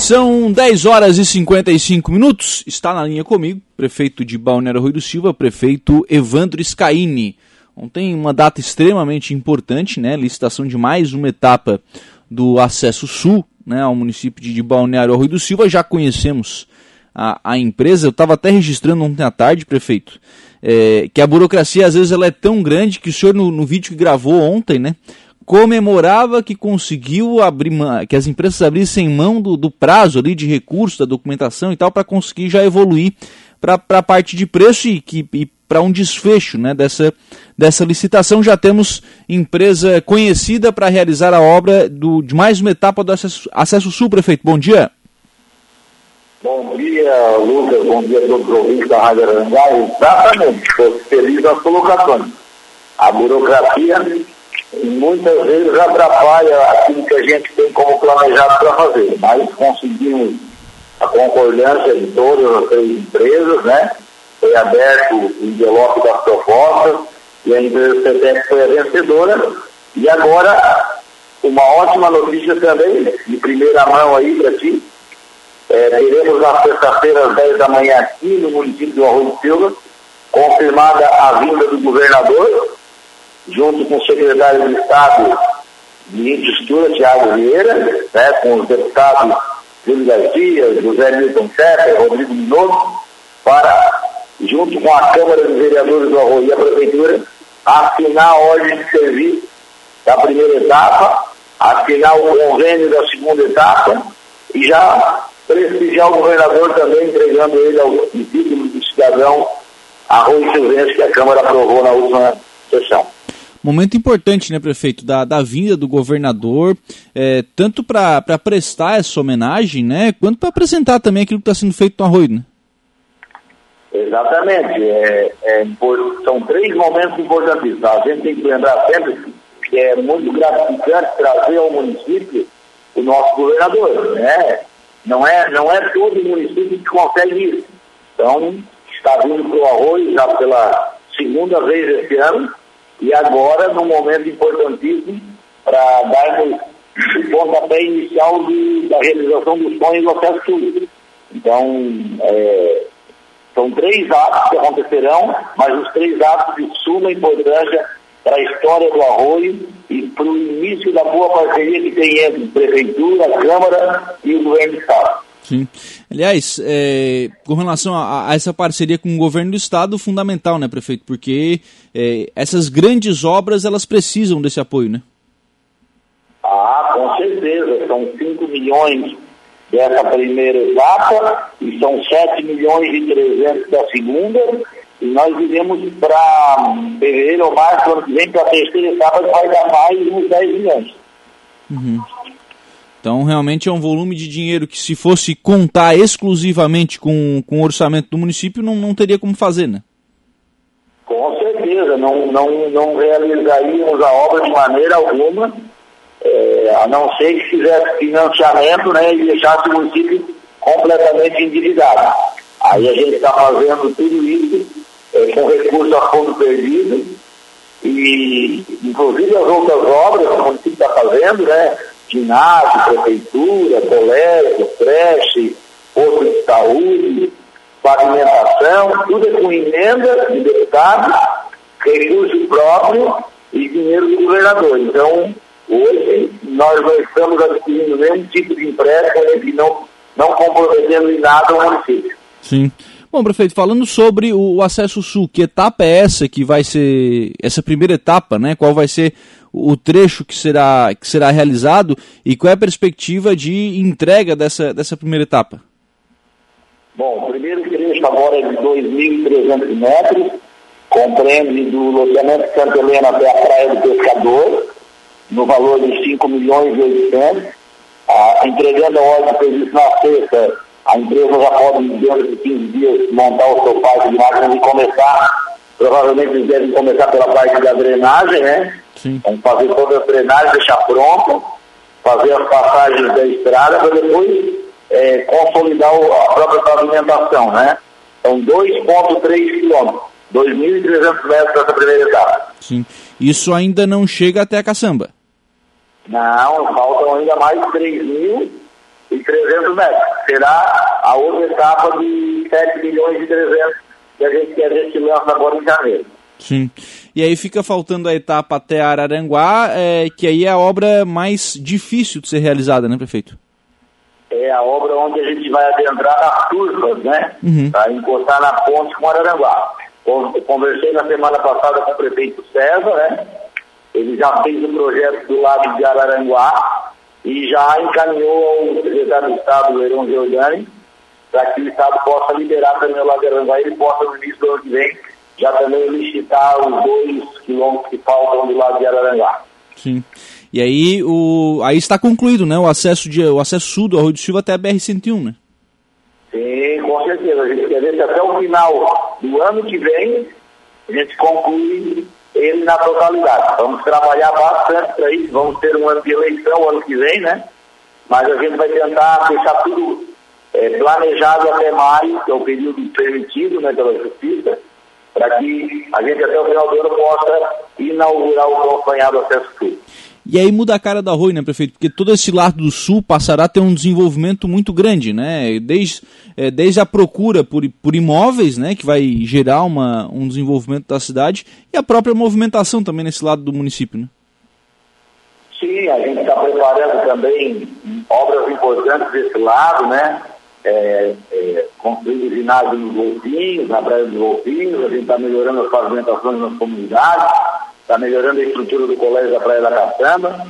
São 10 horas e 55 minutos. Está na linha comigo, prefeito de Balneário Rui do Silva, prefeito Evandro Scaini. Ontem uma data extremamente importante, né? Licitação de mais uma etapa do acesso sul, né, ao município de Balneário Rui do Silva. Já conhecemos a, a empresa. Eu estava até registrando ontem à tarde, prefeito, é, que a burocracia às vezes ela é tão grande que o senhor no, no vídeo que gravou ontem, né? Comemorava que conseguiu abrir que as empresas abrissem mão do, do prazo ali de recurso, da documentação e tal, para conseguir já evoluir para a parte de preço e, e para um desfecho né, dessa, dessa licitação. Já temos empresa conhecida para realizar a obra do, de mais uma etapa do acesso, acesso Sul, prefeito. Bom dia. Bom dia, Lucas. Bom dia a todos os ouvintes da Rádio Aranguá. Exatamente, estou feliz nas colocações. A burocracia muitas vezes atrapalha aquilo que a gente tem como planejado para fazer, mas conseguimos a concordância de todas as três empresas, né? Foi aberto o envelope das propostas e a empresa CETEC foi a vencedora. E agora, uma ótima notícia também, de primeira mão aí para ti. É, teremos na sexta-feira às 10 da manhã aqui no município do Arroio Silva, confirmada a vinda do governador, junto com o secretário de Estado de Infraestrutura, Tiago Vieira, né, com os deputados Júlio Garcia, José Milton Serra, Rodrigo Minoso, para, junto com a Câmara dos Vereadores do Arroio e a Prefeitura, assinar a ordem de serviço da primeira etapa, assinar o convênio da segunda etapa e já prestigiar o governador também, entregando ele ao título do cidadão Arroio Silvestre, que a Câmara aprovou na última sessão. Momento importante, né, prefeito, da, da vinda do governador, é, tanto para prestar essa homenagem, né, quanto para apresentar também aquilo que está sendo feito no Arroio, né? Exatamente. É, é, são três momentos importantíssimos. A gente tem que lembrar sempre que é muito gratificante trazer ao município o nosso governador. Né? Não, é, não é todo município que consegue isso. Então, está vindo para o Arroio já pela segunda vez esse ano e agora num momento importantíssimo para darmos o pontapé inicial de, da realização dos sonhos do acesso tudo. Então, é, são três atos que acontecerão, mas os três atos de suma importância para a história do arroio e para o início da boa parceria que tem entre Prefeitura, Câmara e o Governo do Estado. Sim. Aliás, é, com relação a, a, essa parceria com o governo do estado, fundamental, né, prefeito? Porque é, essas grandes obras elas precisam desse apoio, né? Ah, com certeza. São 5 milhões dessa primeira etapa e são 7 milhões e 300 da segunda. E nós iremos para fevereiro ou março, ano que vem, para a terceira etapa, que vai dar mais uns 10 milhões. Uhum. Então, realmente é um volume de dinheiro que, se fosse contar exclusivamente com, com o orçamento do município, não, não teria como fazer, né? Com certeza, não, não, não realizaríamos a obra de maneira alguma, é, a não ser que fizesse financiamento né, e deixasse o município completamente endividado. Aí a gente está fazendo tudo isso é, com recurso a fundo perdido e, inclusive, as outras obras que o município está fazendo, né? Ginásio, prefeitura, colégio, creche, posto de saúde, pavimentação, tudo é com emenda de deputado, recurso próprio e dinheiro do governador. Então, hoje, nós não estamos adquirindo nenhum tipo de empréstimo e não, não comprometendo em nada o município. Sim. Bom, prefeito, falando sobre o acesso sul, que etapa é essa que vai ser, essa primeira etapa, né? Qual vai ser o trecho que será, que será realizado e qual é a perspectiva de entrega dessa, dessa primeira etapa? Bom, o primeiro trecho agora é de 2.300 metros, compreende do loteamento de Santa Helena até a Praia do Pescador, no valor de 5 milhões e 800. Ah, entregando a ordem prevista na sexta, a empresa já pode, dentro de 15 dias, montar o seu parque de máquinas e começar, provavelmente eles devem começar pela parte da drenagem, né? Sim. Vamos fazer toda a drenagem, deixar pronta, fazer as passagens da estrada para depois é, consolidar a própria pavimentação, né? São 2,3 quilômetros, 2.300 metros dessa primeira etapa. Sim. Isso ainda não chega até a caçamba? Não, faltam ainda mais 3.300 300 metros. Será a outra etapa de 7 milhões e 300 que a gente, que a gente lança agora em janeiro. Sim. E aí fica faltando a etapa até Araranguá, é, que aí é a obra mais difícil de ser realizada, né, prefeito? É a obra onde a gente vai adentrar nas turmas, né? Uhum. Para encostar na ponte com Araranguá. Conversei na semana passada com o prefeito César, né? Ele já fez o projeto do lado de Araranguá e já encaminhou ao secretário do Estado, Leirão Giordani, para que o Estado possa liberar também o lado de Araranguá e ele possa, no início do ano que vem, já também licitar os dois quilômetros que faltam do lado de Araranguá. Sim. E aí, o, aí está concluído, né? O acesso, de, o acesso sul do Arroio do Silva até a BR-101, né? Sim, com certeza. A gente quer ver que até o final do ano que vem a gente conclui ele na totalidade. Vamos trabalhar bastante para isso. Vamos ter um ano de eleição ano que vem, né? Mas a gente vai tentar deixar tudo é, planejado até maio, que é o período permitido né, pela Justiça para que a gente até o final do ano possa inaugurar o acompanhado acesso sul. E aí muda a cara da Rui, né, prefeito? Porque todo esse lado do sul passará a ter um desenvolvimento muito grande, né? Desde, é, desde a procura por, por imóveis, né, que vai gerar uma, um desenvolvimento da cidade, e a própria movimentação também nesse lado do município, né? Sim, a gente está preparando também obras importantes desse lado, né? É, é, construindo ginásio nos Golfinhos, na Praia dos Golfinhos, a gente está melhorando as pavimentações nas comunidades, está melhorando a estrutura do colégio da Praia da Caçamba,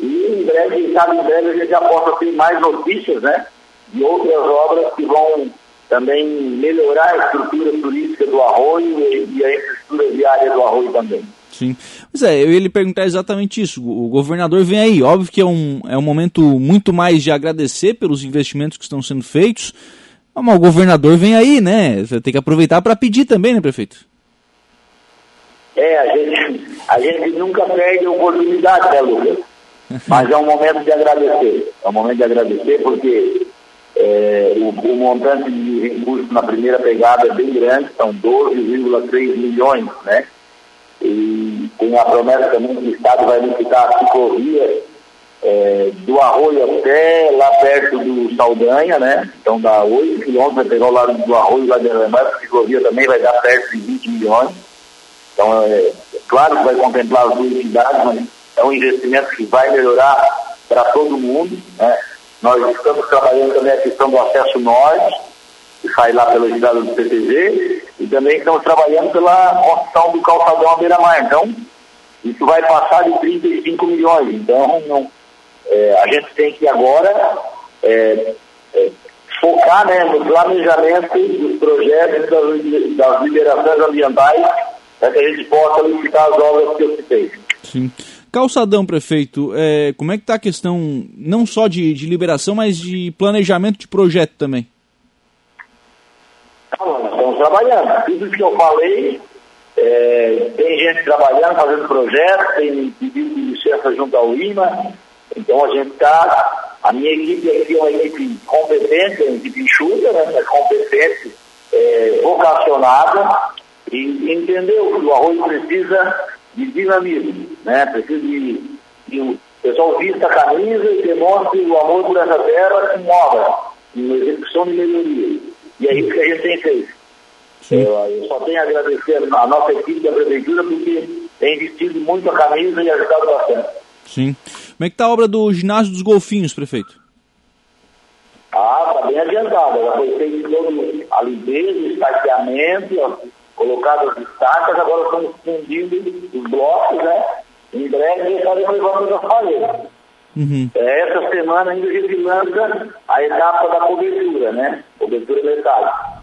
e em breve, sabe, em breve a gente já possa ter mais notícias, né, de outras obras que vão também melhorar a estrutura turística do arroio e, e a infraestrutura viária do arroio também. Sim. Pois é, eu ia lhe perguntar exatamente isso. O governador vem aí. Óbvio que é um, é um momento muito mais de agradecer pelos investimentos que estão sendo feitos. Mas o governador vem aí, né? Você tem que aproveitar para pedir também, né, prefeito? É, a gente, a gente nunca perde a oportunidade, né, Lucas? Mas é um momento de agradecer. É um momento de agradecer porque é, o, o, montante de recursos na primeira pegada é bem grande, são 12,3 milhões, né? e com a promessa também que o Estado vai licitar a ciclovia é, do Arroio até lá perto do Saldanha, né? Então dá 8 quilômetros, vai pegar o lado do Arroio lá de Alemã, a ciclovia também vai dar perto de 20 milhões. Então é, é claro que vai contemplar as duas cidades, mas é um investimento que vai melhorar para todo mundo. Né? Nós estamos trabalhando também a questão do acesso norte, que sai lá pela estrada do PTG, e também estamos trabalhando pela construção do calçadão à beira-mar. Então, isso vai passar de 35 milhões. Então, não, é, a gente tem que agora é, é, focar né, no planejamento dos projetos das, das liberações ambientais para que a gente possa licitar as obras que eu citei. Sim. Calçadão, prefeito, é, como é que está a questão não só de, de liberação, mas de planejamento de projeto também? estamos trabalhando. Tudo que eu falei, gente trabalhando, fazendo projetos, tem pedido de licença junto ao IMA. Então a gente está, a minha equipe aqui é uma equipe competente, uma equipe enxuta, né, competente, é, vocacionada, e entendeu que o arroz precisa de dinamismo, né? Precisa de, de o pessoal vista a camisa e demonstre o amor por essa terra com obra, em execução de melhoria. E é isso que a gente tem feito. Eu, eu, só tenho a agradecer a nossa equipe da Prefeitura porque tem investido muito a camisa e ajudado bastante. Sim. Como é que está a obra do ginásio dos golfinhos, prefeito? Ah, está bem adiantada. Já foi feito todo a limpeza, o estaqueamento, colocado as estacas, agora estamos fundindo os blocos, né? Em breve estaremos levando as paredes. Uhum. É, essa semana ainda a gente lança a etapa da cobertura, né? Cobertura metálica.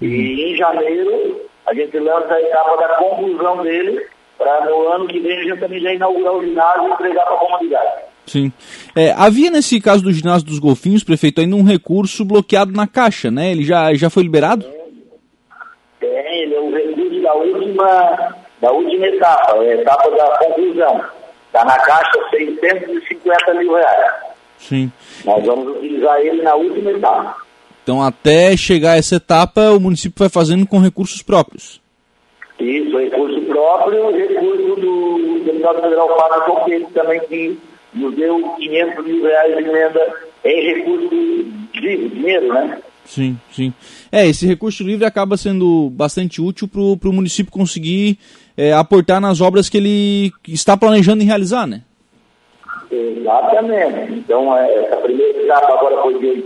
E em janeiro a gente lança a etapa da conclusão dele para no ano que vem a gente também já inaugurar o ginásio e entregar para a comunidade. Sim. É, havia nesse caso do ginásio dos golfinhos, prefeito, ainda um recurso bloqueado na caixa, né? Ele já, já foi liberado? Tem, ele é o recurso da última, da última etapa, a etapa da conclusão. Está na caixa 650 mil reais. Sim. Nós vamos utilizar ele na última etapa. Então, até chegar a essa etapa, o município vai fazendo com recursos próprios. Isso, recurso próprio, recurso do deputado federal Fábio Toquete também, que nos deu 500 mil reais de emenda em recurso livre, dinheiro, né? Sim, sim. É, esse recurso livre acaba sendo bastante útil para o município conseguir é, aportar nas obras que ele está planejando em realizar, né? Exatamente. Então, é, essa primeira etapa agora foi de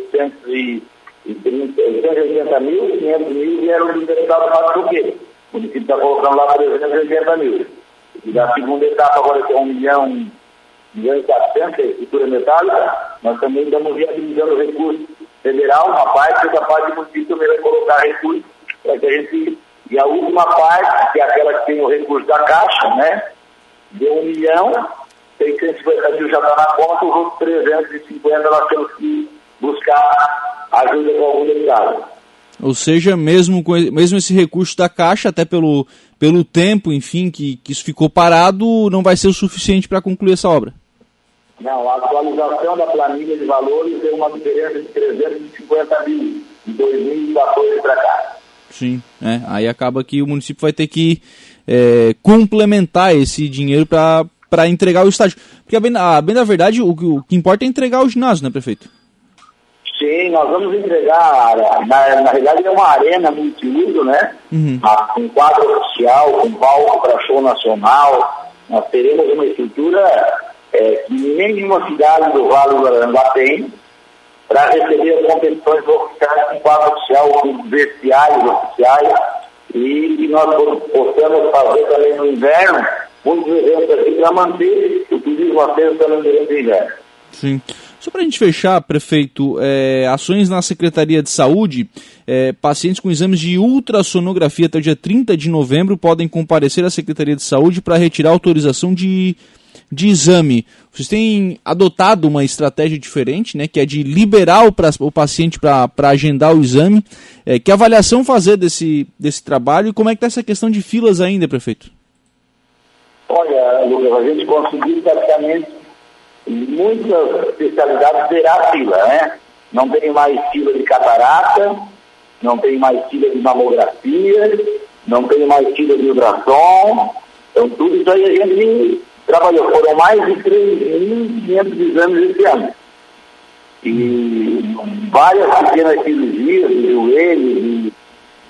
830, 880 mil, 500 mil vieram do deputado Fábio Fogueira. O município está colocando lá 380 mil. E a segunda etapa agora que é 1 milhão, 1 milhão e 400, estrutura metálica, nós também estamos viabilizando recursos federal, uma parte, outra parte do município também vai colocar recursos para que a gente. E a última parte, que é aquela que tem o recurso da Caixa, né? De 1 milhão, 650 mil já está na conta, os outros 350 nós temos que buscar ajuda com algum deputado. Ou seja, mesmo, com, mesmo esse recurso da Caixa, até pelo, pelo tempo, enfim, que, que isso ficou parado, não vai ser o suficiente para concluir essa obra? Não, a atualização da planilha de valores deu uma diferença de 350 mil de 2014 para cá. Sim, é, aí acaba que o município vai ter que é, complementar esse dinheiro para entregar o estádio. Porque, a bem, a bem da verdade, o, o que importa é entregar o ginásio, né, prefeito? Sim, nós vamos entregar, na, na realidade é uma arena multiuso, né? Uhum. Ah, com quadro oficial, com palco para show nacional. Nós teremos uma estrutura é, que nenhuma cidade do Vale do Arandá tem para receber as competições oficiais com quadro oficial, com vestiários oficiais e que nós possamos fazer também no inverno muitos eventos aqui para manter o turismo aceso também durante o inverno. Sim. Só para a gente fechar, prefeito, é, ações na Secretaria de Saúde, é, pacientes com exames de ultrassonografia até o dia 30 de novembro podem comparecer à Secretaria de Saúde para retirar autorização de, de exame. Vocês têm adotado uma estratégia diferente, né, que é de liberar o, pra, o paciente para agendar o exame. É, que avaliação fazer desse, desse trabalho e como é que está essa questão de filas ainda, prefeito? Olha, a gente conseguiu praticamente muitas especialidades terá fila, né? Não tem mais fila de catarata, não tem mais fila de mamografia, não tem mais fila de ultrassom. Então, tudo isso aí a gente trabalhou. Foram mais de 3.500 exames esse ano. E várias pequenas cirurgias de joelho,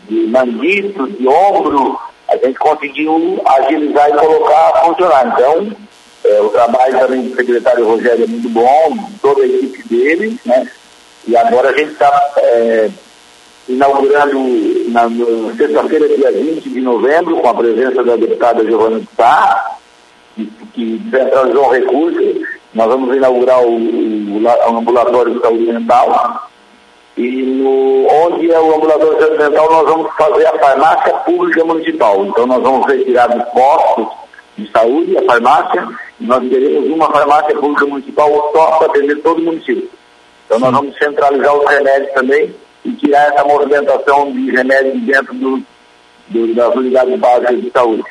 de, de de ombro, a gente conseguiu agilizar e colocar a funcionar. Então, é, o trabalho também do secretário Rogério é muito bom, toda a equipe dele, né? E agora a gente está é, inaugurando na, sexta-feira, dia 20 de novembro, com a presença da deputada Giovana Sá, que, que um recurso. Nós vamos inaugurar o, o, o ambulatório de saúde mental. E no, onde é o ambulatório de saúde mental, nós vamos fazer a farmácia pública municipal. Então nós vamos retirar dos postos de saúde, a farmácia, nós teremos uma farmácia pública municipal só para atender todo o município. Então nós vamos centralizar os remédios também e tirar essa movimentação de remédios dentro do, do, das unidades básicas de saúde.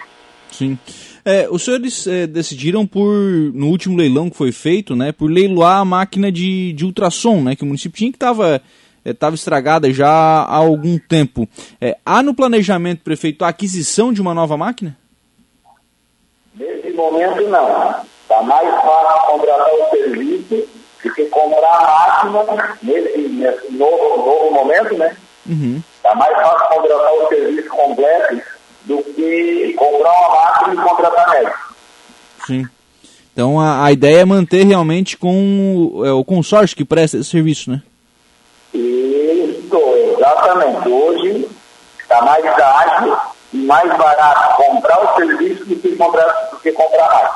Sim. É, os senhores é, decidiram por, no último leilão que foi feito, né, por leiloar a máquina de, de ultrassom, né, que o município tinha que estava estava é, estragada já há algum tempo. É, há no planejamento, prefeito, a aquisição de uma nova máquina? Nesse momento, não. Está mais fácil contratar o serviço do que comprar a máquina nesse, nesse novo, novo momento, né? Está uhum. Tá mais fácil contratar o serviço completo do que comprar uma máquina e contratar médico. Sim. Então a, a ideia é manter realmente com o, é, o consórcio que presta esse serviço, né? Isso, exatamente. Hoje está mais ágil mais barato comprar o serviço do que comprar, do que comprar mais.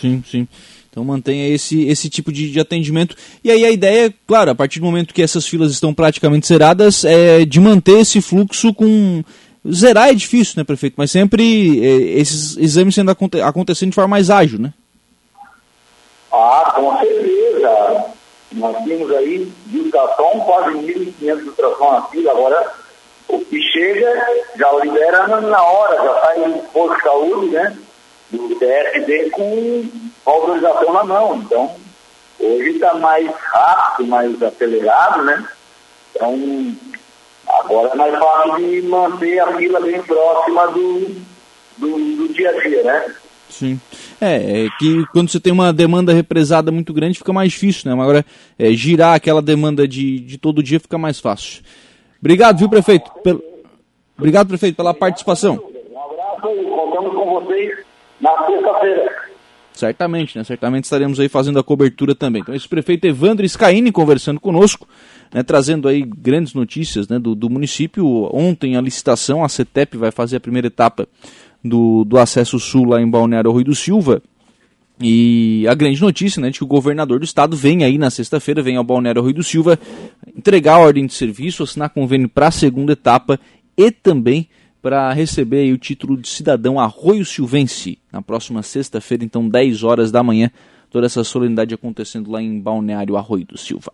Sim, sim. Então mantenha esse, esse tipo de, de, atendimento. E aí a ideia, claro, a partir do momento que essas filas estão praticamente zeradas, é de manter esse fluxo com. Zerar é difícil, né, prefeito? Mas sempre é, esses exames sendo aconte acontecendo de forma mais ágil, né? Ah, com certeza. Nós tínhamos aí de ultrassom, quase 1.500 ultrassom na fila, agora o que chega já libera na hora, já sai do posto de saúde, né? Do TSD com autorização na mão. Então, hoje está mais rápido, mais acelerado, né? Então, agora é mais fácil de manter a fila bem próxima do, do, do dia a dia, né? Sim. É, é que quando você tem uma demanda represada muito grande fica mais difícil, né? Agora, é, girar aquela demanda de, de todo dia fica mais fácil. Obrigado, viu, prefeito? Pel... Obrigado, prefeito, pela participação. Um abraço e contamos com vocês na sexta-feira. Certamente, né? Certamente estaremos aí fazendo a cobertura também. Então, esse prefeito Evandro Scaini conversando conosco, né, trazendo aí grandes notícias né, do, do município. Ontem a licitação, a CETEP vai fazer a primeira etapa do, do acesso sul lá em Balneário Rui do Silva. E a grande notícia, né, de que o governador do estado vem aí na sexta-feira, vem ao Balneário Rui do Silva, entregar a ordem de serviço, assinar convênio para a segunda etapa e também para receber o título de cidadão Arroio Silvense na próxima sexta-feira, então 10 horas da manhã, toda essa solenidade acontecendo lá em Balneário Arroio do Silva.